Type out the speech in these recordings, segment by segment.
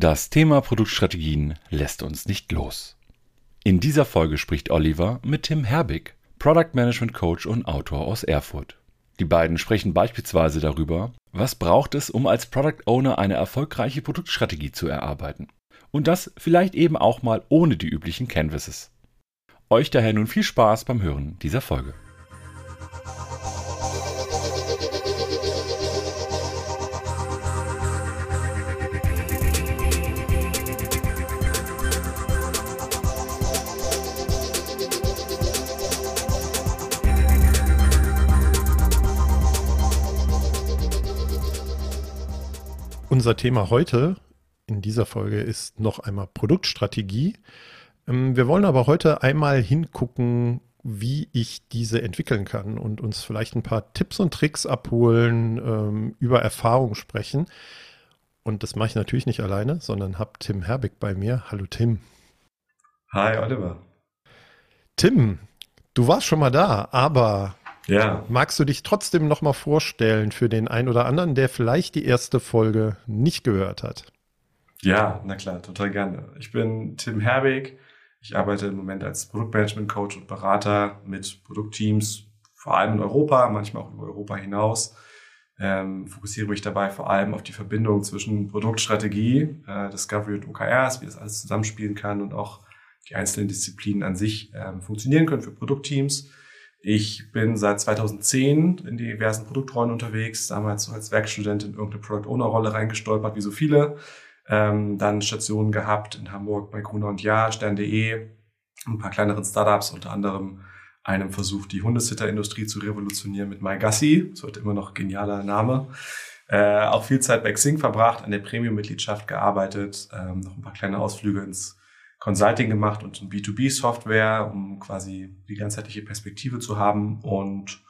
Das Thema Produktstrategien lässt uns nicht los. In dieser Folge spricht Oliver mit Tim Herbig, Product Management Coach und Autor aus Erfurt. Die beiden sprechen beispielsweise darüber, was braucht es, um als Product Owner eine erfolgreiche Produktstrategie zu erarbeiten. Und das vielleicht eben auch mal ohne die üblichen Canvases. Euch daher nun viel Spaß beim Hören dieser Folge. Unser Thema heute in dieser Folge ist noch einmal Produktstrategie. Ähm, wir wollen aber heute einmal hingucken, wie ich diese entwickeln kann und uns vielleicht ein paar Tipps und Tricks abholen, ähm, über Erfahrung sprechen. Und das mache ich natürlich nicht alleine, sondern habe Tim Herbig bei mir. Hallo Tim. Hi Oliver. Tim, du warst schon mal da, aber ja. Magst du dich trotzdem noch mal vorstellen für den einen oder anderen, der vielleicht die erste Folge nicht gehört hat? Ja, na klar, total gerne. Ich bin Tim Herbig. Ich arbeite im Moment als Produktmanagement-Coach und Berater mit Produktteams, vor allem in Europa, manchmal auch über Europa hinaus. Ähm, fokussiere mich dabei vor allem auf die Verbindung zwischen Produktstrategie, äh, Discovery und OKRs, wie das alles zusammenspielen kann und auch die einzelnen Disziplinen an sich ähm, funktionieren können für Produktteams. Ich bin seit 2010 in diversen Produktrollen unterwegs, damals so als Werkstudent in irgendeine Product Owner Rolle reingestolpert, wie so viele. Ähm, dann Stationen gehabt in Hamburg bei Gruner und Ja, Stern.de, ein paar kleineren Startups, unter anderem einem Versuch, die Hundesitter-Industrie zu revolutionieren mit MyGassi. Das wird immer noch genialer Name. Äh, auch viel Zeit bei Xing verbracht, an der Premium-Mitgliedschaft gearbeitet, ähm, noch ein paar kleine Ausflüge ins Consulting gemacht und in B2B-Software, um quasi die ganzheitliche Perspektive zu haben und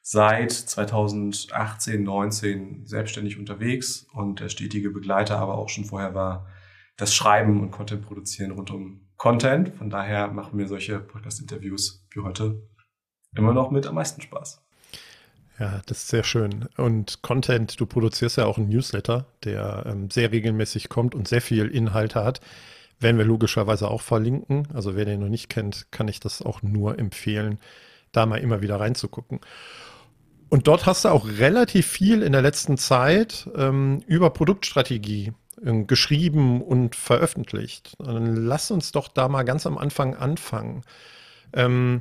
seit 2018, 19 selbstständig unterwegs und der stetige Begleiter aber auch schon vorher war das Schreiben und Content produzieren rund um Content. Von daher machen mir solche Podcast-Interviews wie heute immer noch mit am meisten Spaß. Ja, das ist sehr schön. Und Content, du produzierst ja auch einen Newsletter, der ähm, sehr regelmäßig kommt und sehr viel Inhalte hat. Werden wir logischerweise auch verlinken. Also wer den noch nicht kennt, kann ich das auch nur empfehlen, da mal immer wieder reinzugucken. Und dort hast du auch relativ viel in der letzten Zeit ähm, über Produktstrategie äh, geschrieben und veröffentlicht. Dann lass uns doch da mal ganz am Anfang anfangen. Ähm,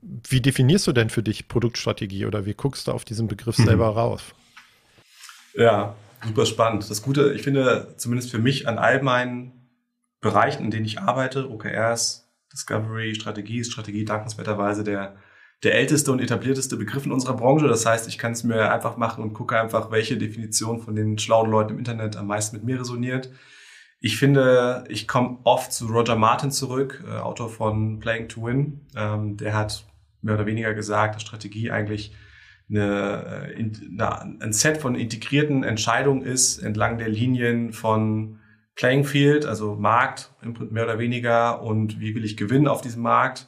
wie definierst du denn für dich Produktstrategie oder wie guckst du auf diesen Begriff mhm. selber rauf? Ja, super spannend. Das Gute, ich finde zumindest für mich an all meinen Bereichen, in denen ich arbeite, OKRs, Discovery, Strategie, Strategie dankenswerterweise der, der älteste und etablierteste Begriff in unserer Branche. Das heißt, ich kann es mir einfach machen und gucke einfach, welche Definition von den schlauen Leuten im Internet am meisten mit mir resoniert. Ich finde, ich komme oft zu Roger Martin zurück, äh, Autor von Playing to Win. Ähm, der hat mehr oder weniger gesagt, dass Strategie eigentlich eine, äh, eine, ein Set von integrierten Entscheidungen ist entlang der Linien von Playing Field, also Markt mehr oder weniger und wie will ich gewinnen auf diesem Markt,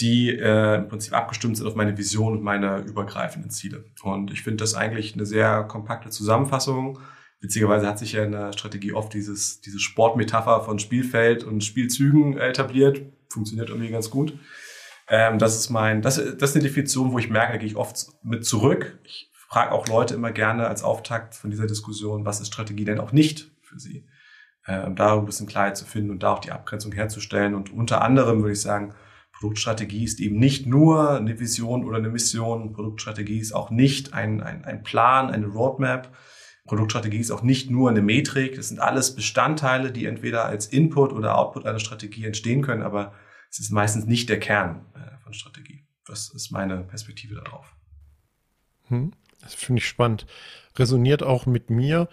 die äh, im Prinzip abgestimmt sind auf meine Vision und meine übergreifenden Ziele. Und ich finde das eigentlich eine sehr kompakte Zusammenfassung. Witzigerweise hat sich ja in der Strategie oft dieses, diese Sportmetapher von Spielfeld und Spielzügen etabliert. Funktioniert irgendwie ganz gut. Ähm, das ist mein, das, das ist eine Definition, wo ich merke, da gehe ich oft mit zurück. Ich frage auch Leute immer gerne als Auftakt von dieser Diskussion, was ist Strategie denn auch nicht für sie? Äh, um da ein bisschen Klarheit zu finden und da auch die Abgrenzung herzustellen. Und unter anderem würde ich sagen, Produktstrategie ist eben nicht nur eine Vision oder eine Mission. Produktstrategie ist auch nicht ein, ein, ein Plan, eine Roadmap. Produktstrategie ist auch nicht nur eine Metrik. Das sind alles Bestandteile, die entweder als Input oder Output einer Strategie entstehen können, aber es ist meistens nicht der Kern äh, von Strategie. Das ist meine Perspektive darauf. Hm, das finde ich spannend. Resoniert auch mit mir.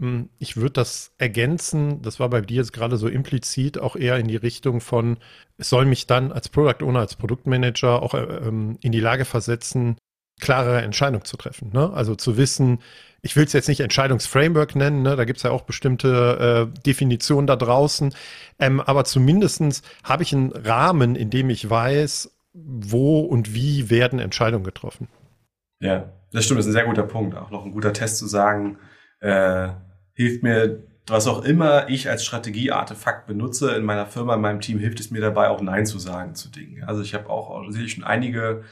Hm, ich würde das ergänzen, das war bei dir jetzt gerade so implizit auch eher in die Richtung von, es soll mich dann als Product Owner, als Produktmanager auch äh, ähm, in die Lage versetzen, klarere Entscheidungen zu treffen. Ne? Also zu wissen, ich will es jetzt nicht Entscheidungsframework nennen, ne? da gibt es ja auch bestimmte äh, Definitionen da draußen, ähm, aber zumindest habe ich einen Rahmen, in dem ich weiß, wo und wie werden Entscheidungen getroffen. Ja, das stimmt, das ist ein sehr guter Punkt. Auch noch ein guter Test zu sagen, äh, hilft mir was auch immer ich als Strategieartefakt benutze in meiner Firma, in meinem Team, hilft es mir dabei, auch Nein zu sagen zu Dingen. Also ich habe auch sicherlich schon einige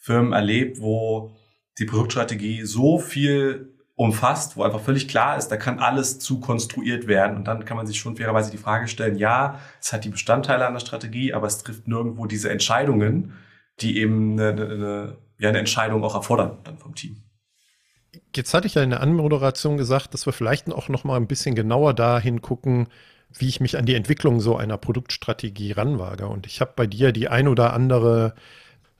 Firmen erlebt, wo die Produktstrategie so viel umfasst, wo einfach völlig klar ist, da kann alles zu konstruiert werden. Und dann kann man sich schon fairerweise die Frage stellen, ja, es hat die Bestandteile einer Strategie, aber es trifft nirgendwo diese Entscheidungen, die eben eine, eine, ja, eine Entscheidung auch erfordern dann vom Team. Jetzt hatte ich ja in der Anmoderation gesagt, dass wir vielleicht auch noch mal ein bisschen genauer dahin gucken, wie ich mich an die Entwicklung so einer Produktstrategie ranwage. Und ich habe bei dir die ein oder andere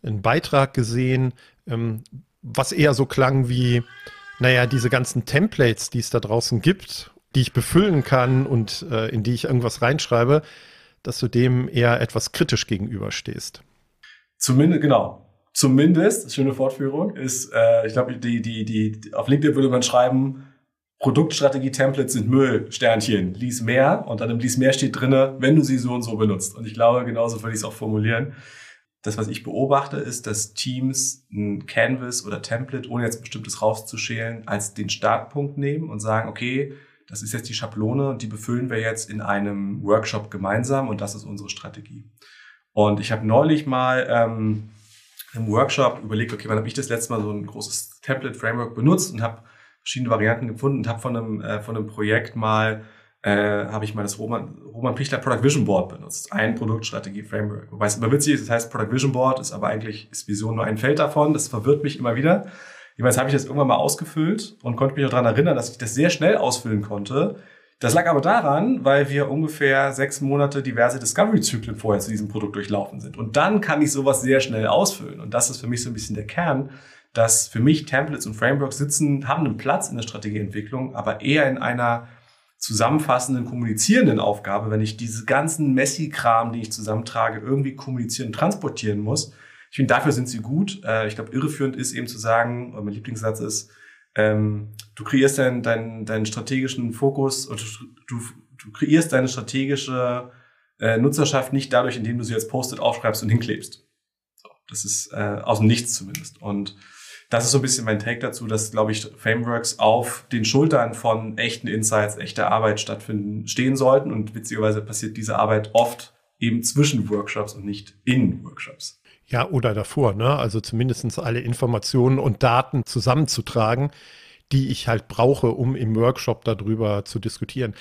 einen Beitrag gesehen, ähm, was eher so klang wie, naja, diese ganzen Templates, die es da draußen gibt, die ich befüllen kann und äh, in die ich irgendwas reinschreibe, dass du dem eher etwas kritisch gegenüberstehst. Zumindest, genau. Zumindest, schöne Fortführung, ist, äh, ich glaube, die, die, die, auf LinkedIn würde man schreiben, Produktstrategie-Templates sind Müll, Sternchen, lies mehr und dann im Lies mehr steht drinne, wenn du sie so und so benutzt. Und ich glaube, genauso würde ich es auch formulieren das, was ich beobachte, ist, dass Teams ein Canvas oder Template, ohne jetzt bestimmtes rauszuschälen, als den Startpunkt nehmen und sagen, okay, das ist jetzt die Schablone und die befüllen wir jetzt in einem Workshop gemeinsam und das ist unsere Strategie. Und ich habe neulich mal ähm, im Workshop überlegt, okay, wann habe ich das letzte Mal so ein großes Template-Framework benutzt und habe verschiedene Varianten gefunden und habe von einem, äh, von einem Projekt mal äh, habe ich mal das Roman, Roman Pichler Product Vision Board benutzt. Ein Produktstrategie-Framework. Wobei es immer witzig ist, das heißt Product Vision Board, ist aber eigentlich ist Vision nur ein Feld davon. Das verwirrt mich immer wieder. Jedenfalls habe ich das irgendwann mal ausgefüllt und konnte mich auch daran erinnern, dass ich das sehr schnell ausfüllen konnte. Das lag aber daran, weil wir ungefähr sechs Monate diverse Discovery-Zyklen vorher zu diesem Produkt durchlaufen sind. Und dann kann ich sowas sehr schnell ausfüllen. Und das ist für mich so ein bisschen der Kern, dass für mich Templates und Frameworks sitzen, haben einen Platz in der Strategieentwicklung, aber eher in einer zusammenfassenden, kommunizierenden Aufgabe, wenn ich diese ganzen Messi-Kram, die ich zusammentrage, irgendwie kommunizieren und transportieren muss. Ich finde, dafür sind sie gut. Äh, ich glaube, irreführend ist eben zu sagen, mein Lieblingssatz ist, ähm, du kreierst deinen, deinen, deinen strategischen Fokus und du, du kreierst deine strategische äh, Nutzerschaft nicht dadurch, indem du sie als Post-it aufschreibst und hinklebst. So, das ist äh, aus dem Nichts zumindest. Und das ist so ein bisschen mein Take dazu, dass, glaube ich, Frameworks auf den Schultern von echten Insights, echter Arbeit stattfinden, stehen sollten. Und witzigerweise passiert diese Arbeit oft eben zwischen Workshops und nicht in Workshops. Ja, oder davor, ne? Also zumindest alle Informationen und Daten zusammenzutragen, die ich halt brauche, um im Workshop darüber zu diskutieren.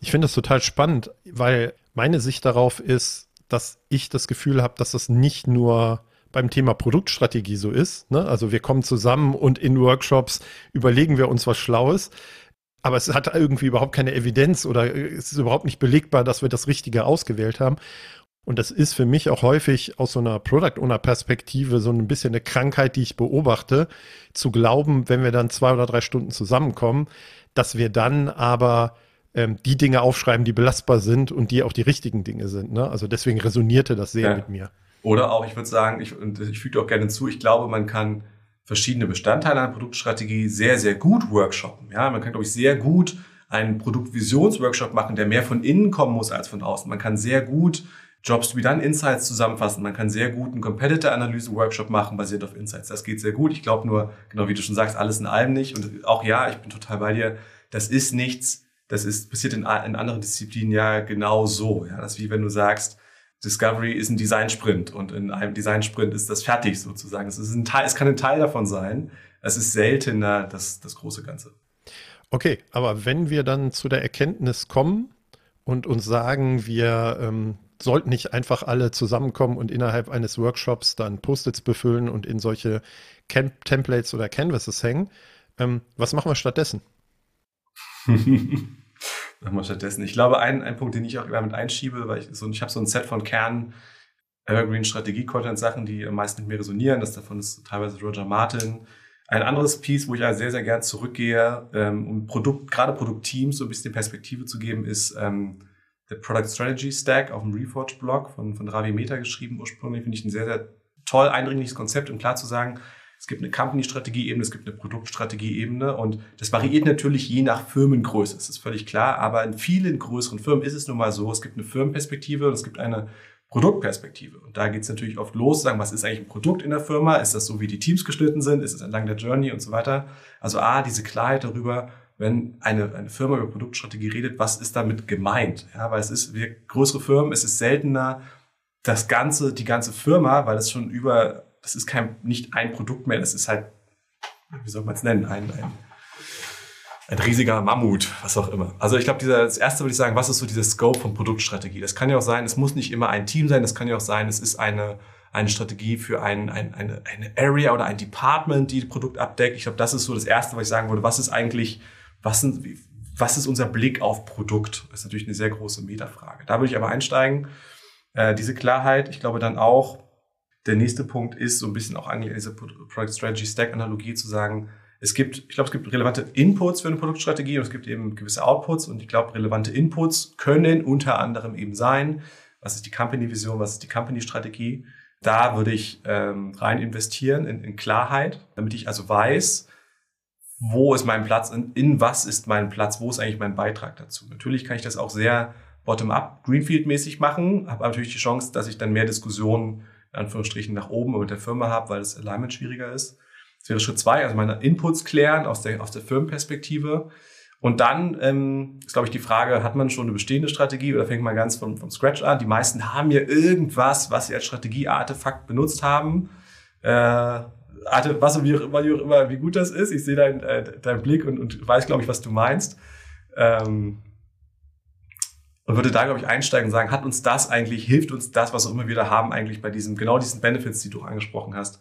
Ich finde das total spannend, weil meine Sicht darauf ist, dass ich das Gefühl habe, dass das nicht nur beim Thema Produktstrategie so ist. Ne? Also wir kommen zusammen und in Workshops überlegen wir uns was Schlaues. Aber es hat irgendwie überhaupt keine Evidenz oder es ist überhaupt nicht belegbar, dass wir das Richtige ausgewählt haben. Und das ist für mich auch häufig aus so einer Product Owner Perspektive so ein bisschen eine Krankheit, die ich beobachte, zu glauben, wenn wir dann zwei oder drei Stunden zusammenkommen, dass wir dann aber ähm, die Dinge aufschreiben, die belastbar sind und die auch die richtigen Dinge sind. Ne? Also deswegen resonierte das sehr ja. mit mir. Oder auch, ich würde sagen, ich, und ich füge auch gerne zu, ich glaube, man kann verschiedene Bestandteile einer Produktstrategie sehr, sehr gut workshoppen. Ja, man kann, glaube ich, sehr gut einen Produktvisionsworkshop machen, der mehr von innen kommen muss als von außen. Man kann sehr gut Jobs to be done Insights zusammenfassen. Man kann sehr gut einen Competitor-Analyse-Workshop machen, basiert auf Insights. Das geht sehr gut. Ich glaube nur, genau wie du schon sagst, alles in allem nicht. Und auch ja, ich bin total bei dir. Das ist nichts. Das ist, passiert in, in anderen Disziplinen ja genau so. Ja, das ist wie wenn du sagst, Discovery ist ein Design-Sprint und in einem Design-Sprint ist das fertig sozusagen. Es, ist ein Teil, es kann ein Teil davon sein. Es ist seltener das, das große Ganze. Okay, aber wenn wir dann zu der Erkenntnis kommen und uns sagen, wir ähm, sollten nicht einfach alle zusammenkommen und innerhalb eines Workshops dann Post-its befüllen und in solche Camp Templates oder Canvases hängen, ähm, was machen wir stattdessen? Machen stattdessen. Ich glaube, ein, ein Punkt, den ich auch immer mit einschiebe, weil ich so, ich habe so ein Set von Kern Evergreen Strategie-Content Sachen, die am meisten mit mir resonieren. Das davon ist teilweise Roger Martin. Ein anderes Piece, wo ich also sehr, sehr gern zurückgehe, ähm, um Produkt, gerade Produktteams so ein bisschen Perspektive zu geben, ist ähm, der Product Strategy Stack auf dem Reforge-Blog von, von Ravi Meta geschrieben. Ursprünglich finde ich ein sehr, sehr toll eindringliches Konzept, um klar zu sagen, es gibt eine Company-Strategie-Ebene, es gibt eine Produktstrategie-Ebene und das variiert natürlich je nach Firmengröße, das ist völlig klar, aber in vielen größeren Firmen ist es nun mal so, es gibt eine Firmenperspektive und es gibt eine Produktperspektive. Und da geht es natürlich oft los, sagen, was ist eigentlich ein Produkt in der Firma? Ist das so, wie die Teams geschnitten sind? Ist es entlang der Journey und so weiter? Also A, diese Klarheit darüber, wenn eine, eine Firma über Produktstrategie redet, was ist damit gemeint? Ja, weil es ist, wir größere Firmen, es ist seltener das ganze, die ganze Firma, weil es schon über, das ist kein, nicht ein Produkt mehr, das ist halt, wie soll man es nennen, ein, ein, ein riesiger Mammut, was auch immer. Also ich glaube, das erste würde ich sagen, was ist so dieser Scope von Produktstrategie? Das kann ja auch sein, es muss nicht immer ein Team sein, das kann ja auch sein, es ist eine, eine Strategie für ein, ein, eine, eine Area oder ein Department, die das Produkt abdeckt. Ich glaube, das ist so das Erste, was ich sagen würde. Was ist eigentlich was, sind, was ist unser Blick auf Produkt? Das ist natürlich eine sehr große Metafrage. Da würde ich aber einsteigen. Äh, diese Klarheit, ich glaube dann auch, der nächste Punkt ist so ein bisschen auch eigentlich diese Product Strategy Stack Analogie zu sagen, es gibt, ich glaube, es gibt relevante Inputs für eine Produktstrategie und es gibt eben gewisse Outputs und ich glaube, relevante Inputs können unter anderem eben sein, was ist die Company-Vision, was ist die Company-Strategie. Da würde ich ähm, rein investieren in, in Klarheit, damit ich also weiß, wo ist mein Platz, in, in was ist mein Platz, wo ist eigentlich mein Beitrag dazu. Natürlich kann ich das auch sehr bottom-up, Greenfield-mäßig machen, habe natürlich die Chance, dass ich dann mehr Diskussionen in Anführungsstrichen nach oben mit der Firma habe, weil das Alignment schwieriger ist. Das wäre Schritt zwei, also meine Inputs klären aus der, aus der Firmenperspektive. Und dann ähm, ist, glaube ich, die Frage, hat man schon eine bestehende Strategie oder fängt man ganz von, von Scratch an? Die meisten haben ja irgendwas, was sie als Strategieartefakt benutzt haben. Äh, hatte, was und wie auch immer, wie, auch immer, wie gut das ist. Ich sehe deinen äh, dein Blick und, und weiß, glaube ich, was du meinst. Ähm, und würde da, glaube ich, einsteigen und sagen, hat uns das eigentlich, hilft uns das, was auch immer wir da haben, eigentlich bei diesem, genau diesen Benefits, die du angesprochen hast,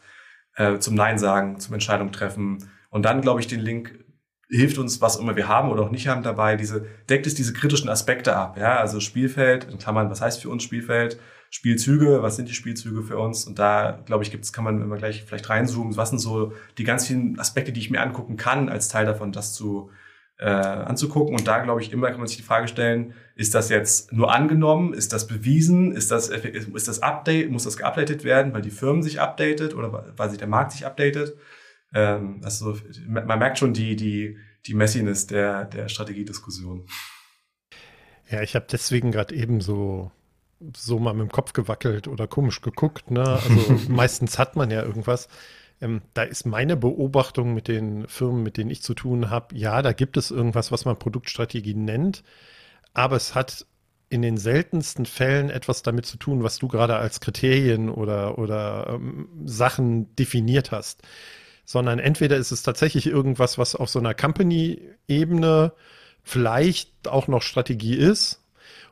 äh, zum Nein sagen, zum Entscheidung treffen. Und dann, glaube ich, den Link hilft uns, was immer wir haben oder auch nicht haben dabei, diese, deckt es diese kritischen Aspekte ab, ja, also Spielfeld, in Klammern, was heißt für uns Spielfeld, Spielzüge, was sind die Spielzüge für uns? Und da, glaube ich, gibt's, kann man immer gleich vielleicht reinzoomen, was sind so die ganz vielen Aspekte, die ich mir angucken kann, als Teil davon, das zu äh, anzugucken. Und da, glaube ich, immer kann man sich die Frage stellen, ist das jetzt nur angenommen? Ist das bewiesen? Ist das, ist das Update, muss das geupdatet werden, weil die Firmen sich updatet oder weil sich der Markt sich updatet? Ähm, also man merkt schon die, die, die Messiness der, der Strategiediskussion. Ja, ich habe deswegen gerade eben so so mal mit dem Kopf gewackelt oder komisch geguckt. Ne? Also meistens hat man ja irgendwas. Ähm, da ist meine Beobachtung mit den Firmen, mit denen ich zu tun habe, ja, da gibt es irgendwas, was man Produktstrategie nennt, aber es hat in den seltensten Fällen etwas damit zu tun, was du gerade als Kriterien oder, oder ähm, Sachen definiert hast. Sondern entweder ist es tatsächlich irgendwas, was auf so einer Company-Ebene vielleicht auch noch Strategie ist,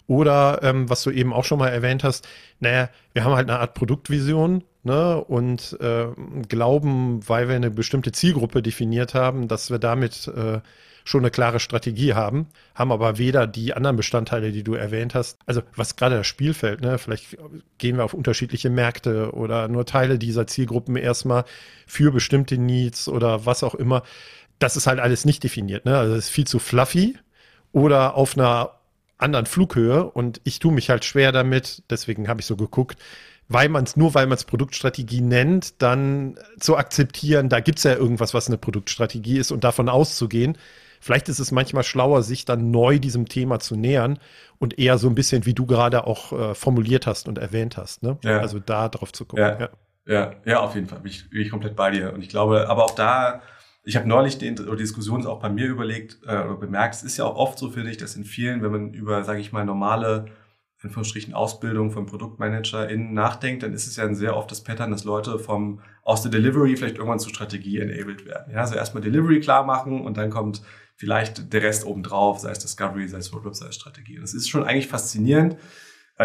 oder ähm, was du eben auch schon mal erwähnt hast, naja, wir haben halt eine Art Produktvision ne, und äh, glauben, weil wir eine bestimmte Zielgruppe definiert haben, dass wir damit äh, schon eine klare Strategie haben, haben aber weder die anderen Bestandteile, die du erwähnt hast, also was gerade das Spielfeld, ne, vielleicht gehen wir auf unterschiedliche Märkte oder nur Teile dieser Zielgruppen erstmal für bestimmte Needs oder was auch immer. Das ist halt alles nicht definiert, ne? Also es ist viel zu fluffy oder auf einer anderen Flughöhe und ich tue mich halt schwer damit, deswegen habe ich so geguckt, weil man es, nur weil man es Produktstrategie nennt, dann zu akzeptieren, da gibt es ja irgendwas, was eine Produktstrategie ist und davon auszugehen. Vielleicht ist es manchmal schlauer, sich dann neu diesem Thema zu nähern und eher so ein bisschen, wie du gerade auch äh, formuliert hast und erwähnt hast. Ne? Ja. Also da drauf zu gucken. Ja, ja. ja, ja auf jeden Fall. Bin ich, bin ich komplett bei dir. Und ich glaube, aber auch da ich habe neulich die, die Diskussion auch bei mir überlegt äh, oder bemerkt, es ist ja auch oft so, finde ich, dass in vielen, wenn man über, sage ich mal, normale in Anführungsstrichen Ausbildung von ProduktmanagerInnen nachdenkt, dann ist es ja ein sehr oft das Pattern, dass Leute vom, aus der Delivery vielleicht irgendwann zur Strategie enabled werden. Ja, also erstmal Delivery klar machen und dann kommt vielleicht der Rest obendrauf, sei es Discovery, sei es Roadmap, sei es Strategie. Und das ist schon eigentlich faszinierend.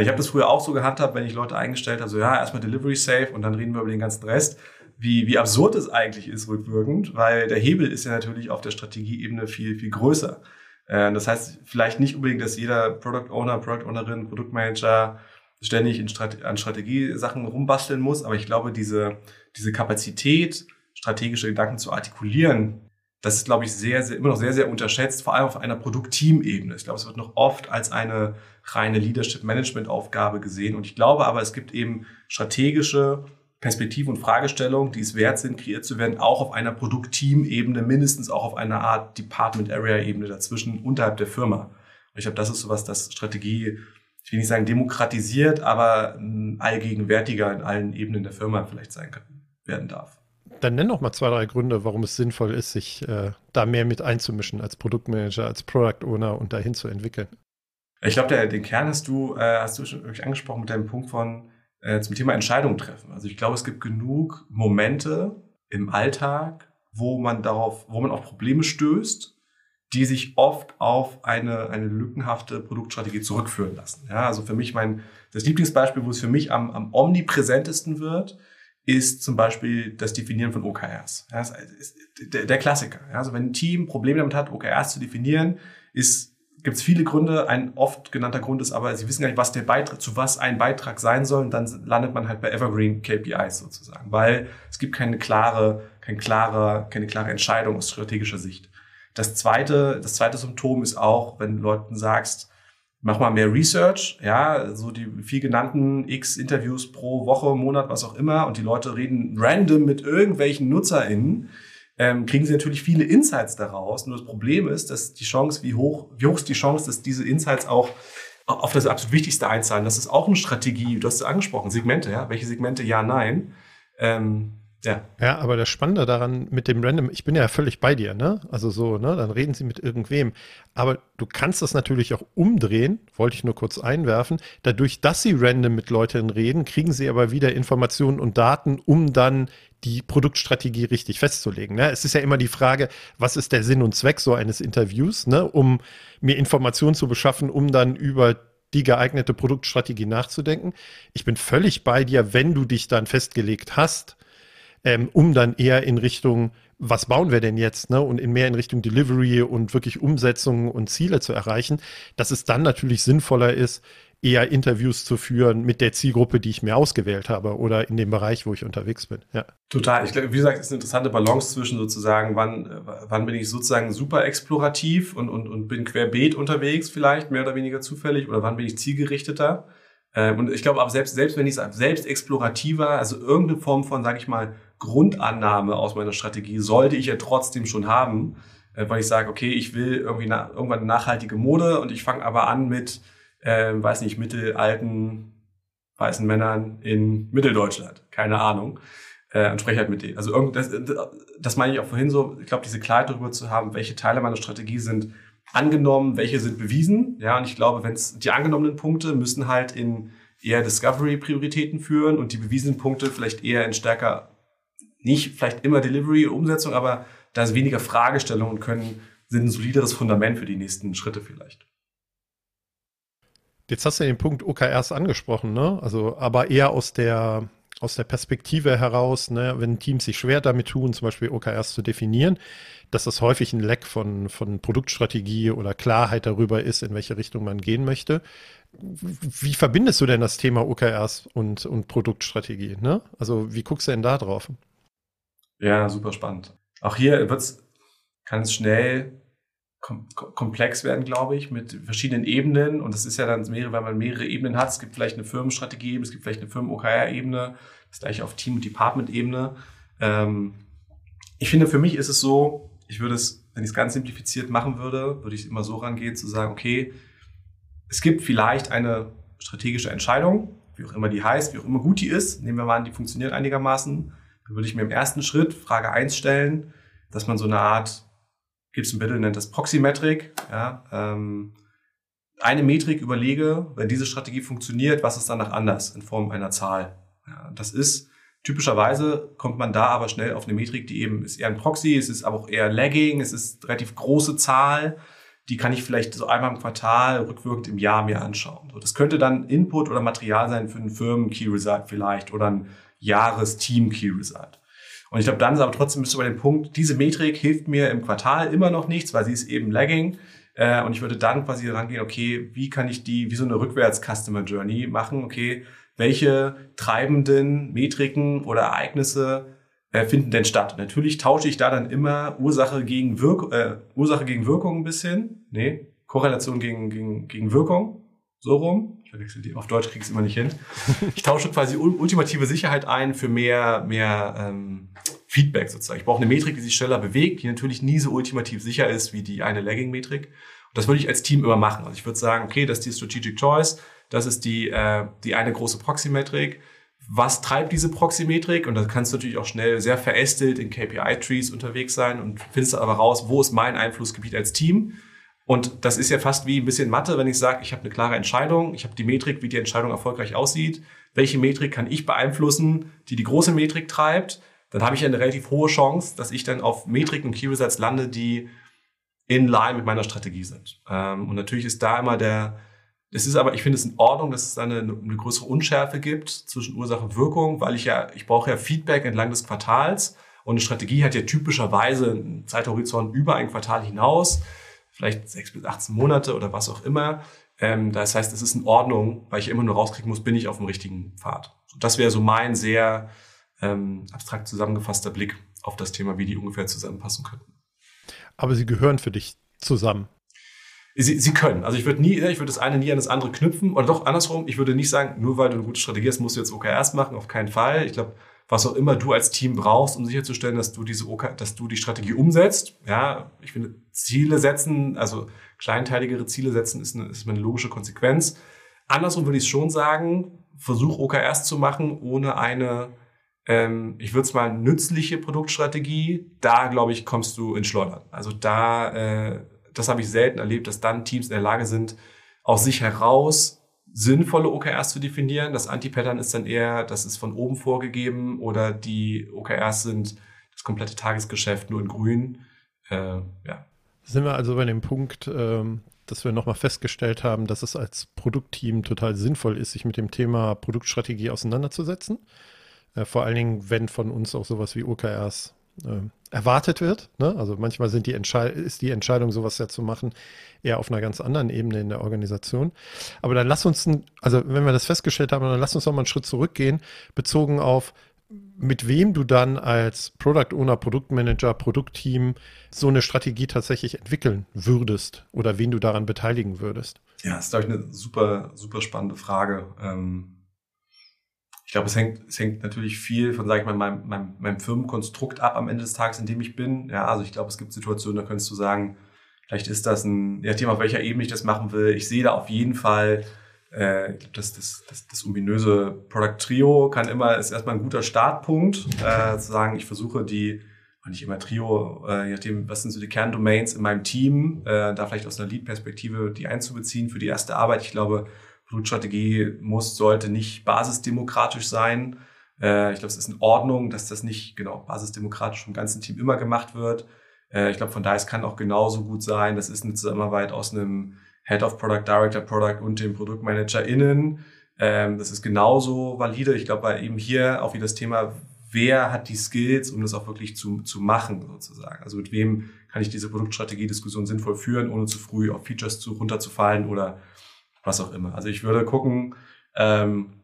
Ich habe das früher auch so gehandhabt, wenn ich Leute eingestellt habe, so ja, erstmal Delivery safe und dann reden wir über den ganzen Rest wie, wie absurd es eigentlich ist rückwirkend, weil der Hebel ist ja natürlich auf der Strategieebene viel, viel größer. Äh, das heißt, vielleicht nicht unbedingt, dass jeder Product Owner, Product Ownerin, Produktmanager ständig in Strate an Strategiesachen rumbasteln muss, aber ich glaube, diese, diese Kapazität, strategische Gedanken zu artikulieren, das ist, glaube ich, sehr, sehr, immer noch sehr, sehr unterschätzt, vor allem auf einer Produktteam-Ebene. Ich glaube, es wird noch oft als eine reine Leadership-Management-Aufgabe gesehen. Und ich glaube aber, es gibt eben strategische Perspektiven und Fragestellungen, die es wert sind, kreiert zu werden, auch auf einer Produktteam-Ebene, mindestens auch auf einer Art Department-Area-Ebene dazwischen, unterhalb der Firma. Und ich glaube, das ist sowas, das Strategie, ich will nicht sagen demokratisiert, aber allgegenwärtiger in allen Ebenen der Firma vielleicht sein kann, werden darf. Dann nenn doch mal zwei, drei Gründe, warum es sinnvoll ist, sich äh, da mehr mit einzumischen als Produktmanager, als Product Owner und dahin zu entwickeln. Ich glaube, den Kern hast du, äh, hast du schon wirklich angesprochen mit deinem Punkt von äh, zum Thema Entscheidungen treffen. Also ich glaube, es gibt genug Momente im Alltag, wo man darauf, wo man auf Probleme stößt, die sich oft auf eine, eine lückenhafte Produktstrategie zurückführen lassen. Ja, also für mich mein, das Lieblingsbeispiel, wo es für mich am, am omnipräsentesten wird, ist zum Beispiel das Definieren von OKRs. Ja, der, der Klassiker. Ja, also wenn ein Team Probleme damit hat, OKRs zu definieren, ist gibt es viele Gründe. Ein oft genannter Grund ist aber, sie wissen gar nicht, was der Beitrag, zu was ein Beitrag sein soll. Und dann landet man halt bei Evergreen KPIs sozusagen, weil es gibt keine klare, kein klare, keine klare Entscheidung aus strategischer Sicht. Das zweite, das zweite Symptom ist auch, wenn du Leuten sagst, mach mal mehr Research, ja, so die viel genannten X Interviews pro Woche, Monat, was auch immer, und die Leute reden random mit irgendwelchen NutzerInnen, ähm, kriegen sie natürlich viele Insights daraus. Nur das Problem ist, dass die Chance, wie hoch, wie hoch ist die Chance, dass diese Insights auch auf das absolut Wichtigste einzahlen. Das ist auch eine Strategie. Du hast es angesprochen, Segmente, ja. Welche Segmente? Ja, nein. Ähm, ja. Ja, aber das Spannende daran mit dem Random, ich bin ja völlig bei dir, ne? Also so, ne? Dann reden sie mit irgendwem. Aber du kannst das natürlich auch umdrehen, wollte ich nur kurz einwerfen. Dadurch, dass sie random mit Leuten reden, kriegen sie aber wieder Informationen und Daten, um dann die Produktstrategie richtig festzulegen. Ne? Es ist ja immer die Frage, was ist der Sinn und Zweck so eines Interviews, ne? um mir Informationen zu beschaffen, um dann über die geeignete Produktstrategie nachzudenken. Ich bin völlig bei dir, wenn du dich dann festgelegt hast, ähm, um dann eher in Richtung, was bauen wir denn jetzt, ne? Und in mehr in Richtung Delivery und wirklich Umsetzungen und Ziele zu erreichen, dass es dann natürlich sinnvoller ist, eher Interviews zu führen mit der Zielgruppe, die ich mir ausgewählt habe oder in dem Bereich, wo ich unterwegs bin. Ja. Total. Ich glaube, wie gesagt, es ist eine interessante Balance zwischen sozusagen, wann, wann bin ich sozusagen super explorativ und, und, und bin querbeet unterwegs vielleicht, mehr oder weniger zufällig, oder wann bin ich zielgerichteter. Ähm, und ich glaube, aber selbst, selbst wenn ich es selbst explorativer, also irgendeine Form von, sage ich mal, Grundannahme aus meiner Strategie sollte ich ja trotzdem schon haben, äh, weil ich sage, okay, ich will irgendwie na, irgendwann nachhaltige Mode und ich fange aber an mit, äh, weiß nicht, mittelalten weißen Männern in Mitteldeutschland, keine Ahnung, äh, und spreche halt mit denen. Also irgend, das, das meine ich auch vorhin so, ich glaube, diese Klarheit darüber zu haben, welche Teile meiner Strategie sind angenommen, welche sind bewiesen, ja, und ich glaube, wenn es die angenommenen Punkte müssen halt in eher Discovery-Prioritäten führen und die bewiesenen Punkte vielleicht eher in stärker nicht vielleicht immer Delivery, Umsetzung, aber da ist weniger Fragestellungen und können, sind ein solideres Fundament für die nächsten Schritte vielleicht. Jetzt hast du den Punkt OKRs angesprochen, ne? Also, aber eher aus der, aus der Perspektive heraus, ne, wenn Teams sich schwer damit tun, zum Beispiel OKRs zu definieren, dass das häufig ein Leck von, von Produktstrategie oder Klarheit darüber ist, in welche Richtung man gehen möchte. Wie verbindest du denn das Thema OKRs und, und Produktstrategie? Ne? Also wie guckst du denn da drauf? Ja, super spannend. Auch hier kann es schnell kom komplex werden, glaube ich, mit verschiedenen Ebenen. Und das ist ja dann mehrere, weil man mehrere Ebenen hat. Es gibt vielleicht eine Firmenstrategie, es gibt vielleicht eine Firmen-OKR-Ebene, das gleiche auf Team- und Department-Ebene. Ähm, ich finde, für mich ist es so, ich würde es, wenn ich es ganz simplifiziert machen würde, würde ich immer so rangehen, zu sagen, okay, es gibt vielleicht eine strategische Entscheidung, wie auch immer die heißt, wie auch immer gut die ist. Nehmen wir mal an, die funktioniert einigermaßen. Dann würde ich mir im ersten Schritt Frage 1 stellen, dass man so eine Art, Gibson Biddle nennt das Proxymetrik, ja, ähm, eine Metrik überlege, wenn diese Strategie funktioniert, was ist danach anders in Form einer Zahl? Ja, das ist typischerweise kommt man da aber schnell auf eine Metrik, die eben ist eher ein Proxy, es ist aber auch eher Lagging, es ist relativ große Zahl, die kann ich vielleicht so einmal im Quartal rückwirkend im Jahr mir anschauen. So, das könnte dann Input oder Material sein für einen Firmen-Key Result vielleicht oder ein Jahres-Team-Key-Result. Und ich glaube, dann ist aber trotzdem bist du bei dem Punkt, diese Metrik hilft mir im Quartal immer noch nichts, weil sie ist eben lagging. Äh, und ich würde dann quasi rangehen, okay, wie kann ich die, wie so eine Rückwärts-Customer-Journey machen? Okay, welche treibenden Metriken oder Ereignisse äh, finden denn statt? Natürlich tausche ich da dann immer Ursache gegen, Wirk äh, Ursache gegen Wirkung ein bisschen. Nee, Korrelation gegen, gegen, gegen Wirkung. So rum verwechsel die. Auf Deutsch kriege ich immer nicht hin. Ich tausche quasi ultimative Sicherheit ein für mehr, mehr ähm, Feedback sozusagen. Ich brauche eine Metrik, die sich schneller bewegt, die natürlich nie so ultimativ sicher ist wie die eine Lagging-Metrik. Und das würde ich als Team immer machen. Also ich würde sagen, okay, das ist die Strategic Choice, das ist die, äh, die eine große Proxy-Metrik. was treibt diese Proxymetrik? Und da kannst du natürlich auch schnell sehr verästelt in KPI-Trees unterwegs sein und findest aber raus, wo ist mein Einflussgebiet als Team? Und das ist ja fast wie ein bisschen Mathe, wenn ich sage, ich habe eine klare Entscheidung, ich habe die Metrik, wie die Entscheidung erfolgreich aussieht. Welche Metrik kann ich beeinflussen, die die große Metrik treibt? Dann habe ich ja eine relativ hohe Chance, dass ich dann auf Metriken und Key Results lande, die in line mit meiner Strategie sind. Ähm, und natürlich ist da immer der, es ist aber, ich finde es in Ordnung, dass es da eine, eine größere Unschärfe gibt zwischen Ursache und Wirkung, weil ich ja, ich brauche ja Feedback entlang des Quartals und eine Strategie hat ja typischerweise einen Zeithorizont über ein Quartal hinaus, vielleicht sechs bis 18 Monate oder was auch immer. Ähm, das heißt, es ist in Ordnung, weil ich immer nur rauskriegen muss, bin ich auf dem richtigen Pfad. Das wäre so mein sehr ähm, abstrakt zusammengefasster Blick auf das Thema, wie die ungefähr zusammenpassen könnten. Aber sie gehören für dich zusammen. Sie, sie können. Also ich würde nie, ich würde das eine nie an das andere knüpfen. Oder doch andersrum, ich würde nicht sagen, nur weil du eine gute Strategie hast, musst du jetzt OKRs machen, auf keinen Fall. Ich glaube, was auch immer du als Team brauchst, um sicherzustellen, dass du diese OK, dass du die Strategie umsetzt. Ja, ich finde, Ziele setzen, also kleinteiligere Ziele setzen, ist eine, ist eine logische Konsequenz. Andersrum würde ich schon sagen, versuch OKRs zu machen, ohne eine ähm, ich würde es mal nützliche Produktstrategie, da glaube ich, kommst du in Schleudern. Also da, äh, das habe ich selten erlebt, dass dann Teams in der Lage sind, aus sich heraus sinnvolle OKRs zu definieren. Das Anti-Pattern ist dann eher, das ist von oben vorgegeben oder die OKRs sind das komplette Tagesgeschäft nur in grün. Äh, ja. Sind wir also bei dem Punkt, ähm, dass wir nochmal festgestellt haben, dass es als Produktteam total sinnvoll ist, sich mit dem Thema Produktstrategie auseinanderzusetzen? Äh, vor allen Dingen, wenn von uns auch sowas wie OKRs äh, erwartet wird. Ne? Also manchmal sind die ist die Entscheidung, sowas ja zu machen, eher auf einer ganz anderen Ebene in der Organisation. Aber dann lass uns, also wenn wir das festgestellt haben, dann lass uns noch mal einen Schritt zurückgehen, bezogen auf mit wem du dann als Product Owner, Produktmanager, Produktteam so eine Strategie tatsächlich entwickeln würdest oder wen du daran beteiligen würdest. Ja, ist, glaube ich, eine super, super spannende Frage. Ähm ich glaube, es hängt, es hängt natürlich viel von, sage ich mal, meinem, meinem, meinem Firmenkonstrukt ab am Ende des Tages, in dem ich bin. Ja, also ich glaube, es gibt Situationen, da könntest du sagen, vielleicht ist das ein ja, Thema, auf welcher Ebene ich das machen will. Ich sehe da auf jeden Fall, äh, ich glaube, das, das, das, das ominöse Product Trio kann immer, ist erstmal ein guter Startpunkt, äh, zu sagen, ich versuche die, nicht immer Trio, äh, je nachdem, was sind so die Kerndomains in meinem Team, äh, da vielleicht aus einer Lead-Perspektive die einzubeziehen für die erste Arbeit. Ich glaube, Blutstrategie muss, sollte nicht basisdemokratisch sein. Äh, ich glaube, es ist in Ordnung, dass das nicht genau basisdemokratisch vom ganzen Team immer gemacht wird. Äh, ich glaube, von daher, es kann auch genauso gut sein, das ist eine Zusammenarbeit aus einem Head of Product, Director Product und dem ProduktmanagerInnen. Ähm, das ist genauso valide. Ich glaube, weil eben hier auch wieder das Thema, wer hat die Skills, um das auch wirklich zu, zu machen, sozusagen. Also mit wem kann ich diese Produktstrategie-Diskussion sinnvoll führen, ohne zu früh auf Features zu, runterzufallen oder was auch immer. Also ich würde gucken, ähm,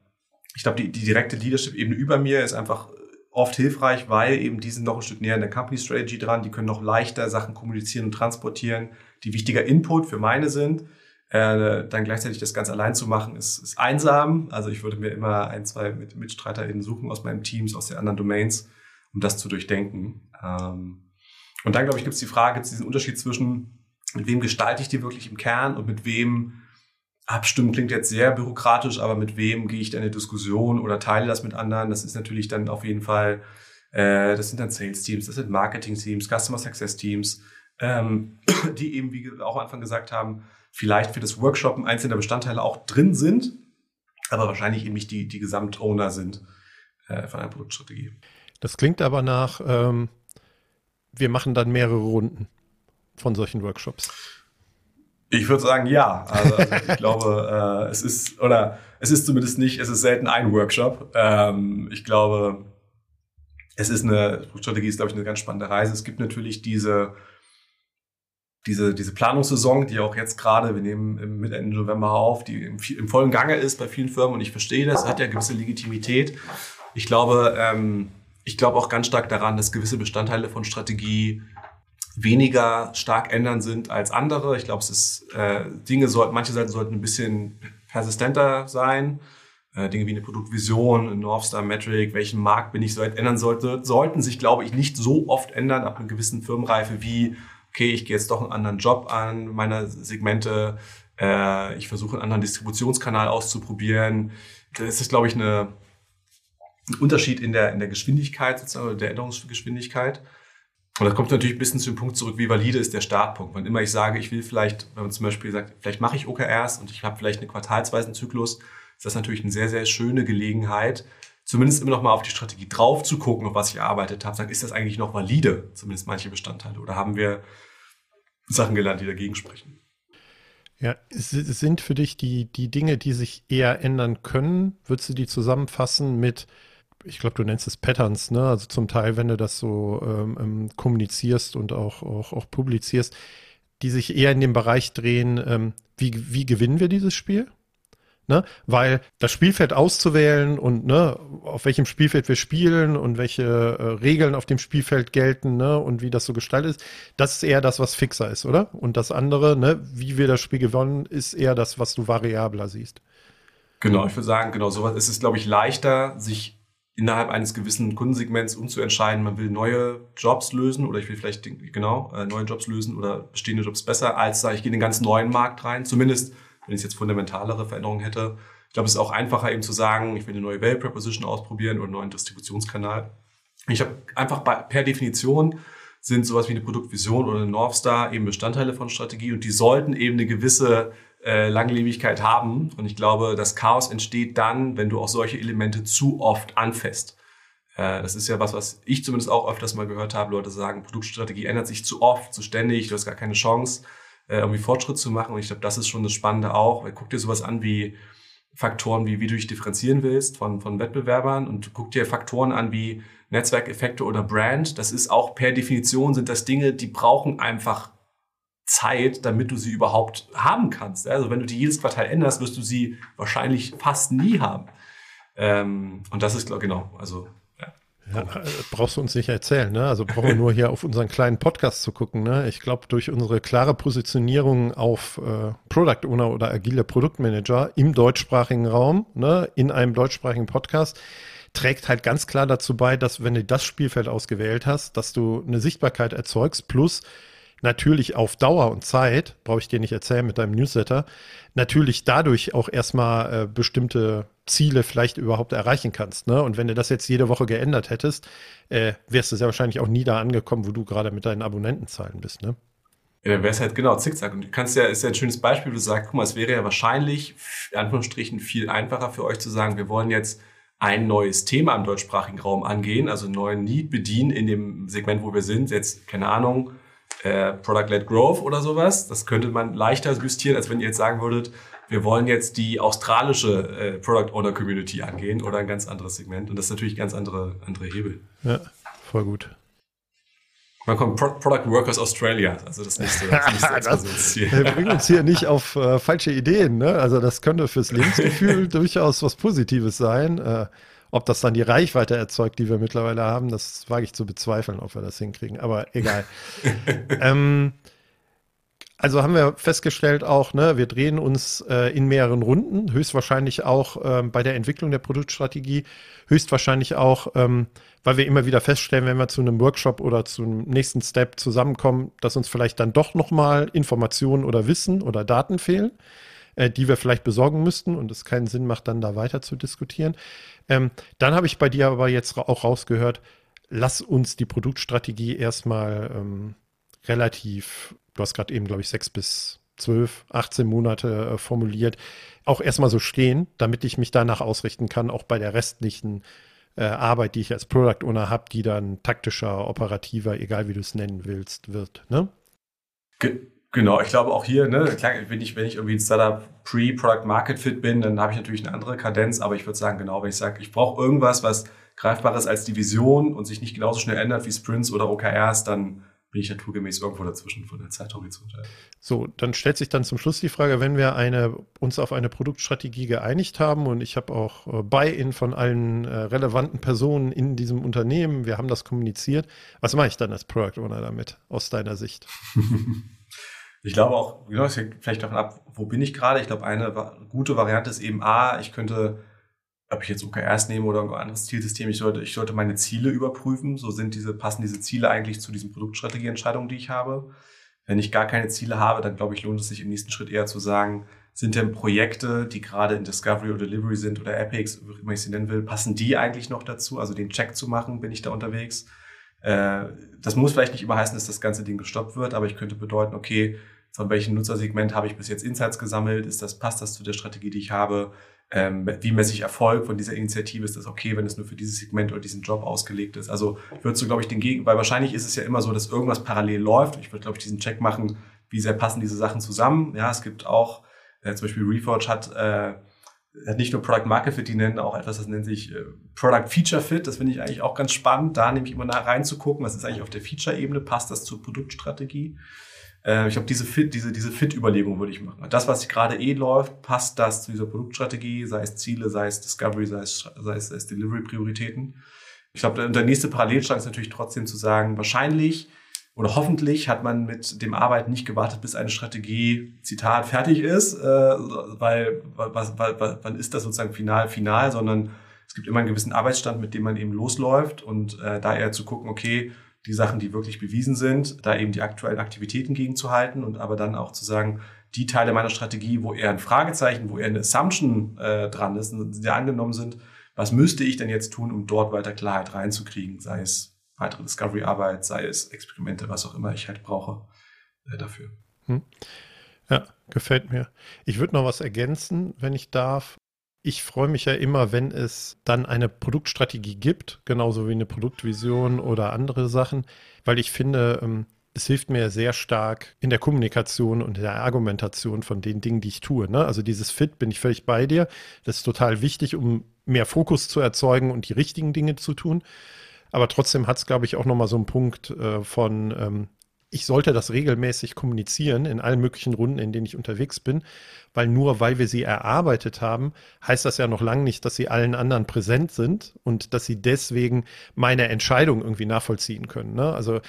ich glaube, die, die direkte Leadership-Ebene über mir ist einfach oft hilfreich, weil eben die sind noch ein Stück näher in der Company Strategy dran, die können noch leichter Sachen kommunizieren und transportieren, die wichtiger Input für meine sind. Äh, dann gleichzeitig das ganz allein zu machen, ist, ist einsam. Also ich würde mir immer ein, zwei Mit MitstreiterInnen suchen aus meinen Teams, aus den anderen Domains, um das zu durchdenken. Ähm, und dann, glaube ich, gibt es die Frage, gibt es diesen Unterschied zwischen, mit wem gestalte ich die wirklich im Kern und mit wem Abstimmen klingt jetzt sehr bürokratisch, aber mit wem gehe ich da in eine Diskussion oder teile das mit anderen? Das ist natürlich dann auf jeden Fall, äh, das sind dann Sales-Teams, das sind Marketing-Teams, Customer Success-Teams, ähm, die eben, wie wir auch am Anfang gesagt haben, vielleicht für das Workshopen einzelne Bestandteile auch drin sind, aber wahrscheinlich eben nicht die, die Gesamtowner sind äh, von einer Produktstrategie. Das klingt aber nach, ähm, wir machen dann mehrere Runden von solchen Workshops. Ich würde sagen, ja. Also, also ich glaube, äh, es ist, oder es ist zumindest nicht, es ist selten ein Workshop. Ähm, ich glaube, es ist eine, Strategie ist, glaube ich, eine ganz spannende Reise. Es gibt natürlich diese, diese, diese Planungssaison, die auch jetzt gerade, wir nehmen Mitte Ende November auf, die im, im, vollen Gange ist bei vielen Firmen und ich verstehe das, hat ja gewisse Legitimität. Ich glaube, ähm, ich glaube auch ganz stark daran, dass gewisse Bestandteile von Strategie weniger stark ändern sind als andere. Ich glaube, es ist äh, Dinge sollten, manche Seiten sollten ein bisschen persistenter sein. Äh, Dinge wie eine Produktvision, ein North Star Metric, welchen Markt bin ich so ändern sollte, sollten sich, glaube ich, nicht so oft ändern ab einer gewissen Firmenreife wie, okay, ich gehe jetzt doch einen anderen Job an, meiner Segmente, äh, ich versuche einen anderen Distributionskanal auszuprobieren. Das ist, glaube ich, eine ein Unterschied in der, in der Geschwindigkeit sozusagen, oder der Änderungsgeschwindigkeit. Und das kommt natürlich ein bisschen zu dem Punkt zurück, wie valide ist der Startpunkt. Wann immer ich sage, ich will vielleicht, wenn man zum Beispiel sagt, vielleicht mache ich OKRs und ich habe vielleicht einen quartalsweisen Zyklus, ist das natürlich eine sehr, sehr schöne Gelegenheit, zumindest immer noch mal auf die Strategie drauf zu gucken, auf was ich erarbeitet habe. Sagen, ist das eigentlich noch valide, zumindest manche Bestandteile? Oder haben wir Sachen gelernt, die dagegen sprechen? Ja, sind für dich die, die Dinge, die sich eher ändern können, würdest du die zusammenfassen mit, ich glaube, du nennst es Patterns, ne? Also zum Teil, wenn du das so ähm, ähm, kommunizierst und auch, auch, auch publizierst, die sich eher in dem Bereich drehen, ähm, wie, wie gewinnen wir dieses Spiel? Ne? Weil das Spielfeld auszuwählen und ne, auf welchem Spielfeld wir spielen und welche äh, Regeln auf dem Spielfeld gelten ne, und wie das so gestaltet ist, das ist eher das, was fixer ist, oder? Und das andere, ne, wie wir das Spiel gewonnen, ist eher das, was du variabler siehst. Genau, ich würde sagen, genau, sowas ist es, glaube ich, leichter, sich innerhalb eines gewissen Kundensegments umzuentscheiden, man will neue Jobs lösen oder ich will vielleicht genau äh, neue Jobs lösen oder bestehende Jobs besser, als sage ich gehe in einen ganz neuen Markt rein. Zumindest wenn ich jetzt fundamentalere Veränderungen hätte. Ich glaube, es ist auch einfacher eben zu sagen, ich will eine neue Value Proposition ausprobieren oder einen neuen Distributionskanal. Ich habe einfach bei, per Definition sind sowas wie eine Produktvision oder eine North Star eben Bestandteile von Strategie und die sollten eben eine gewisse äh, Langlebigkeit haben. Und ich glaube, das Chaos entsteht dann, wenn du auch solche Elemente zu oft anfasst. Äh, das ist ja was, was ich zumindest auch öfters mal gehört habe. Leute sagen, Produktstrategie ändert sich zu oft, zu ständig, du hast gar keine Chance äh, irgendwie Fortschritt zu machen. Und ich glaube, das ist schon das Spannende auch. Guck dir sowas an wie Faktoren, wie, wie du dich differenzieren willst von, von Wettbewerbern und guck dir Faktoren an wie Netzwerkeffekte oder Brand. Das ist auch per Definition sind das Dinge, die brauchen einfach Zeit, damit du sie überhaupt haben kannst. Also wenn du die jedes Quartal änderst, wirst du sie wahrscheinlich fast nie haben. Ähm, und das ist genau, also ja, brauchst du uns nicht erzählen, ne? Also brauchen wir nur hier auf unseren kleinen Podcast zu gucken, ne? Ich glaube, durch unsere klare Positionierung auf äh, Product Owner oder agile Produktmanager im deutschsprachigen Raum, ne, in einem deutschsprachigen Podcast, trägt halt ganz klar dazu bei, dass wenn du das Spielfeld ausgewählt hast, dass du eine Sichtbarkeit erzeugst, plus natürlich auf Dauer und Zeit, brauche ich dir nicht erzählen mit deinem Newsletter, natürlich dadurch auch erstmal äh, bestimmte Ziele vielleicht überhaupt erreichen kannst. Ne? Und wenn du das jetzt jede Woche geändert hättest, äh, wärst du sehr wahrscheinlich auch nie da angekommen, wo du gerade mit deinen Abonnentenzahlen bist. Ne? Ja, dann wäre es halt genau zickzack. Und du kannst ja, ist ja ein schönes Beispiel, du sagst, guck mal, es wäre ja wahrscheinlich, in Anführungsstrichen, viel einfacher für euch zu sagen, wir wollen jetzt ein neues Thema im deutschsprachigen Raum angehen, also einen neuen Need bedienen in dem Segment, wo wir sind. Jetzt, keine Ahnung, äh, Product-led Growth oder sowas. Das könnte man leichter justieren, als wenn ihr jetzt sagen würdet, wir wollen jetzt die australische äh, Product Owner Community angehen oder ein ganz anderes Segment. Und das ist natürlich ganz andere, andere Hebel. Ja, voll gut. Man kommt Pro Product Workers Australia, also das nächste, das nächste das Ziel. bringt uns hier nicht auf äh, falsche Ideen. Ne? Also das könnte fürs Lebensgefühl durchaus was Positives sein. Äh, ob das dann die Reichweite erzeugt, die wir mittlerweile haben, das wage ich zu bezweifeln, ob wir das hinkriegen. Aber egal. ähm, also haben wir festgestellt auch, ne, wir drehen uns äh, in mehreren Runden, höchstwahrscheinlich auch ähm, bei der Entwicklung der Produktstrategie, höchstwahrscheinlich auch, ähm, weil wir immer wieder feststellen, wenn wir zu einem Workshop oder zum nächsten Step zusammenkommen, dass uns vielleicht dann doch nochmal Informationen oder Wissen oder Daten fehlen, äh, die wir vielleicht besorgen müssten und es keinen Sinn macht, dann da weiter zu diskutieren. Ähm, dann habe ich bei dir aber jetzt auch rausgehört, lass uns die Produktstrategie erstmal ähm, relativ du hast gerade eben, glaube ich, sechs bis zwölf, 18 Monate äh, formuliert, auch erstmal so stehen, damit ich mich danach ausrichten kann, auch bei der restlichen äh, Arbeit, die ich als Product Owner habe, die dann taktischer, operativer, egal wie du es nennen willst, wird. Ne? Genau, ich glaube auch hier, ne, klar, wenn ich, wenn ich irgendwie ein Startup Pre-Product Market Fit bin, dann habe ich natürlich eine andere Kadenz, aber ich würde sagen, genau, wenn ich sage, ich brauche irgendwas, was greifbar ist als die Vision und sich nicht genauso schnell ändert wie Sprints oder OKRs, dann bin ich naturgemäß irgendwo dazwischen von der Zeithorizont. So, dann stellt sich dann zum Schluss die Frage, wenn wir eine, uns auf eine Produktstrategie geeinigt haben und ich habe auch äh, Buy-in von allen äh, relevanten Personen in diesem Unternehmen, wir haben das kommuniziert, was mache ich dann als Product Owner damit, aus deiner Sicht? ich glaube auch, genau, es hängt vielleicht davon ab, wo bin ich gerade. Ich glaube, eine gute Variante ist eben A, ich könnte ob ich jetzt OKRs nehme oder ein anderes Zielsystem, ich sollte, ich sollte meine Ziele überprüfen. So sind diese, passen diese Ziele eigentlich zu diesen Produktstrategieentscheidungen, die ich habe. Wenn ich gar keine Ziele habe, dann glaube ich, lohnt es sich im nächsten Schritt eher zu sagen, sind denn Projekte, die gerade in Discovery oder Delivery sind oder Epics, wie immer ich sie nennen will, passen die eigentlich noch dazu? Also den Check zu machen, bin ich da unterwegs? Äh, das muss vielleicht nicht immer heißen, dass das ganze Ding gestoppt wird, aber ich könnte bedeuten, okay, von welchem Nutzersegment habe ich bis jetzt Insights gesammelt? Ist das, passt das zu der Strategie, die ich habe? Ähm, wie messe ich Erfolg von dieser Initiative? Ist das okay, wenn es nur für dieses Segment oder diesen Job ausgelegt ist? Also ich würde so, glaube ich, den Gegen, weil wahrscheinlich ist es ja immer so, dass irgendwas parallel läuft. Ich würde, glaube ich, diesen Check machen, wie sehr passen diese Sachen zusammen. Ja, es gibt auch, äh, zum Beispiel Reforge hat, äh, nicht nur Product Market Fit, die nennen auch etwas, das nennt sich äh, Product Feature Fit. Das finde ich eigentlich auch ganz spannend, da nämlich immer nach reinzugucken, was ist eigentlich auf der Feature-Ebene, passt das zur Produktstrategie? Äh, ich glaube, diese Fit, diese, diese Fit-Überlegung würde ich machen. Das, was gerade eh läuft, passt das zu dieser Produktstrategie, sei es Ziele, sei es Discovery, sei es, sei es, sei es Delivery-Prioritäten. Ich glaube, der nächste Parallelschlag ist natürlich trotzdem zu sagen, wahrscheinlich oder hoffentlich hat man mit dem Arbeiten nicht gewartet, bis eine Strategie, Zitat, fertig ist, äh, weil, was, weil, wann ist das sozusagen final, final, sondern es gibt immer einen gewissen Arbeitsstand, mit dem man eben losläuft und äh, da eher zu gucken, okay, die Sachen, die wirklich bewiesen sind, da eben die aktuellen Aktivitäten gegenzuhalten und aber dann auch zu sagen, die Teile meiner Strategie, wo eher ein Fragezeichen, wo eher eine Assumption äh, dran ist, die angenommen sind, was müsste ich denn jetzt tun, um dort weiter Klarheit reinzukriegen, sei es weitere Discovery-Arbeit, sei es Experimente, was auch immer ich halt brauche äh, dafür. Hm. Ja, gefällt mir. Ich würde noch was ergänzen, wenn ich darf ich freue mich ja immer, wenn es dann eine Produktstrategie gibt, genauso wie eine Produktvision oder andere Sachen, weil ich finde, ähm, es hilft mir sehr stark in der Kommunikation und der Argumentation von den Dingen, die ich tue. Ne? Also dieses Fit bin ich völlig bei dir. Das ist total wichtig, um mehr Fokus zu erzeugen und die richtigen Dinge zu tun. Aber trotzdem hat es, glaube ich, auch nochmal so einen Punkt äh, von, ähm, ich sollte das regelmäßig kommunizieren in allen möglichen Runden, in denen ich unterwegs bin, weil nur weil wir sie erarbeitet haben, heißt das ja noch lange nicht, dass sie allen anderen präsent sind und dass sie deswegen meine Entscheidung irgendwie nachvollziehen können. Ne? Also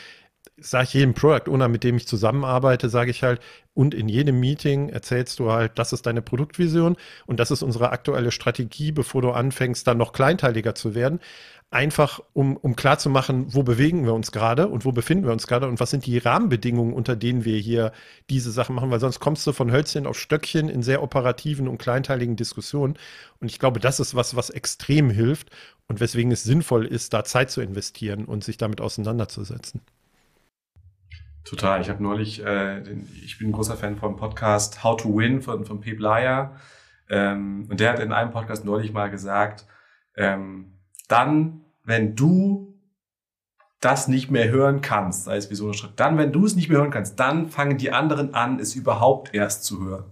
sage ich jedem Product Owner, mit dem ich zusammenarbeite, sage ich halt, und in jedem Meeting erzählst du halt, das ist deine Produktvision und das ist unsere aktuelle Strategie, bevor du anfängst, dann noch kleinteiliger zu werden einfach um, um klarzumachen, wo bewegen wir uns gerade und wo befinden wir uns gerade und was sind die Rahmenbedingungen, unter denen wir hier diese Sachen machen, weil sonst kommst du von Hölzchen auf Stöckchen in sehr operativen und kleinteiligen Diskussionen. Und ich glaube, das ist was, was extrem hilft und weswegen es sinnvoll ist, da Zeit zu investieren und sich damit auseinanderzusetzen. Total. Ich habe neulich, äh, den, ich bin ein großer Fan vom Podcast How to Win von, von Pep Laya. Ähm, und der hat in einem Podcast neulich mal gesagt, ähm, dann, wenn du das nicht mehr hören kannst, sei es wie so eine Schritt, dann, wenn du es nicht mehr hören kannst, dann fangen die anderen an, es überhaupt erst zu hören.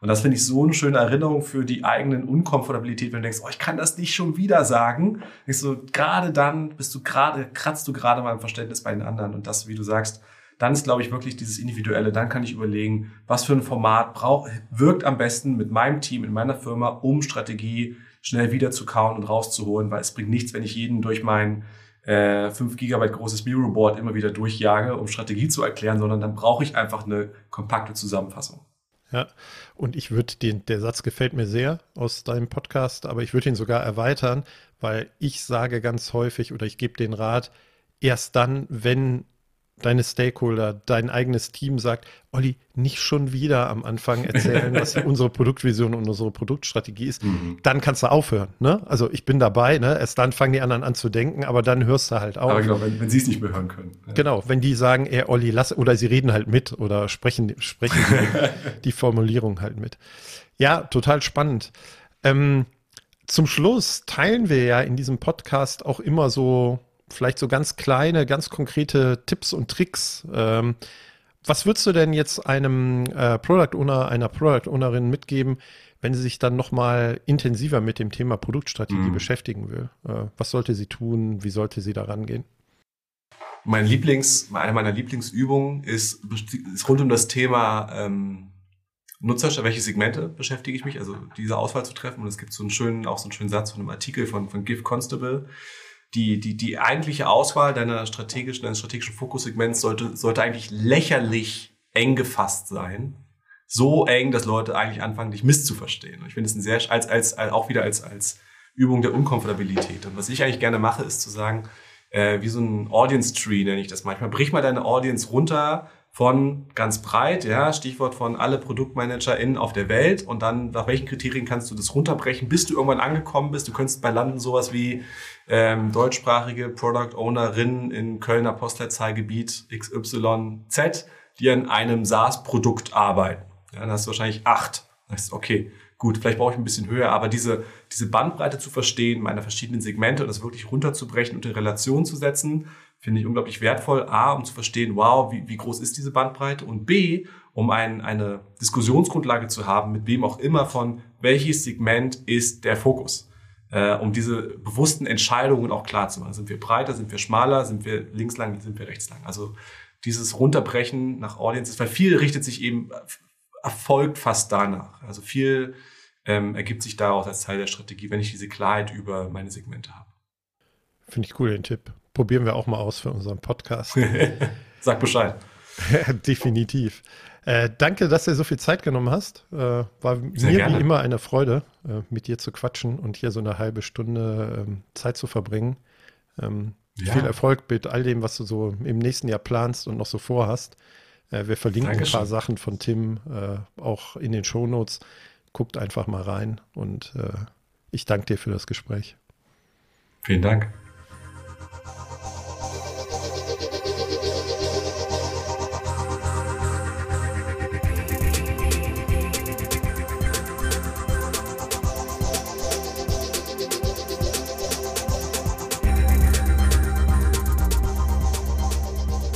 Und das finde ich so eine schöne Erinnerung für die eigenen Unkomfortabilität, wenn du denkst, oh, ich kann das nicht schon wieder sagen. Denkst du, gerade dann bist du gerade, kratzt du gerade mal im Verständnis bei den anderen. Und das, wie du sagst, dann ist, glaube ich, wirklich dieses Individuelle. Dann kann ich überlegen, was für ein Format braucht, wirkt am besten mit meinem Team, in meiner Firma, um Strategie schnell wieder zu kauen und rauszuholen, weil es bringt nichts, wenn ich jeden durch mein äh, 5 Gigabyte großes Miro-Board immer wieder durchjage, um Strategie zu erklären, sondern dann brauche ich einfach eine kompakte Zusammenfassung. Ja, und ich würde den, der Satz gefällt mir sehr aus deinem Podcast, aber ich würde ihn sogar erweitern, weil ich sage ganz häufig oder ich gebe den Rat, erst dann, wenn deine Stakeholder, dein eigenes Team sagt, Olli, nicht schon wieder am Anfang erzählen, was unsere Produktvision und unsere Produktstrategie ist, mhm. dann kannst du aufhören. Ne? Also ich bin dabei, ne? erst dann fangen die anderen an zu denken, aber dann hörst du halt auf. Aber genau, wenn, wenn sie es nicht mehr hören können. Ja. Genau, wenn die sagen, ey Olli, lass, oder sie reden halt mit oder sprechen, sprechen die Formulierung halt mit. Ja, total spannend. Ähm, zum Schluss teilen wir ja in diesem Podcast auch immer so vielleicht so ganz kleine, ganz konkrete Tipps und Tricks. Ähm, was würdest du denn jetzt einem äh, Product Owner, einer Product Ownerin mitgeben, wenn sie sich dann nochmal intensiver mit dem Thema Produktstrategie mm. beschäftigen will? Äh, was sollte sie tun? Wie sollte sie da rangehen? Mein Lieblings, eine meiner Lieblingsübungen ist, ist rund um das Thema ähm, Nutzer, welche Segmente beschäftige ich mich, also diese Auswahl zu treffen. Und es gibt so einen schönen, auch so einen schönen Satz von einem Artikel von, von GIF Constable die, die, die eigentliche Auswahl deiner strategischen, deines strategischen Fokussegments sollte, sollte eigentlich lächerlich eng gefasst sein. So eng, dass Leute eigentlich anfangen, dich misszuverstehen. Und ich finde es ein sehr, als, als, als, auch wieder als, als Übung der Unkomfortabilität. Und was ich eigentlich gerne mache, ist zu sagen, äh, wie so ein Audience Tree nenne ich das manchmal. Brich mal deine Audience runter von ganz breit, ja, Stichwort von alle ProduktmanagerInnen auf der Welt und dann nach welchen Kriterien kannst du das runterbrechen, bis du irgendwann angekommen bist. Du könntest bei Landen sowas wie ähm, deutschsprachige Product Ownerinnen in Kölner Postleitzahlgebiet XYZ, die an einem SaaS-Produkt arbeiten. Ja, dann hast du wahrscheinlich acht. Dann heißt, okay, gut, vielleicht brauche ich ein bisschen höher, aber diese, diese Bandbreite zu verstehen, meiner verschiedenen Segmente und das wirklich runterzubrechen und in Relation zu setzen, finde ich unglaublich wertvoll. A, um zu verstehen, wow, wie, wie groß ist diese Bandbreite? Und B, um ein, eine Diskussionsgrundlage zu haben, mit wem auch immer von welches Segment ist der Fokus. Äh, um diese bewussten Entscheidungen auch klar zu machen. Sind wir breiter, sind wir schmaler, sind wir links lang, sind wir rechts lang? Also dieses Runterbrechen nach Audiences, weil viel richtet sich eben, erfolgt fast danach. Also viel ähm, ergibt sich daraus als Teil der Strategie, wenn ich diese Klarheit über meine Segmente habe. Finde ich cool, den Tipp probieren wir auch mal aus für unseren Podcast. Sag Bescheid. Definitiv. Äh, danke, dass du so viel Zeit genommen hast. Äh, war Sehr mir gerne. wie immer eine Freude, äh, mit dir zu quatschen und hier so eine halbe Stunde ähm, Zeit zu verbringen. Ähm, ja. Viel Erfolg mit all dem, was du so im nächsten Jahr planst und noch so vorhast. Äh, wir verlinken Dankeschön. ein paar Sachen von Tim äh, auch in den Shownotes. Guckt einfach mal rein und äh, ich danke dir für das Gespräch. Vielen Dank.